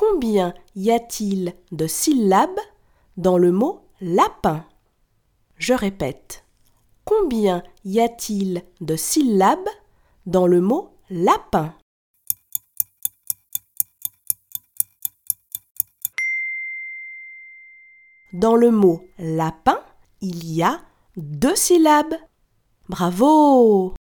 Combien y a-t-il de syllabes dans le mot lapin? Je répète. Combien y a-t-il de syllabes dans le mot lapin? Dans le mot lapin, il y a deux syllabes. Bravo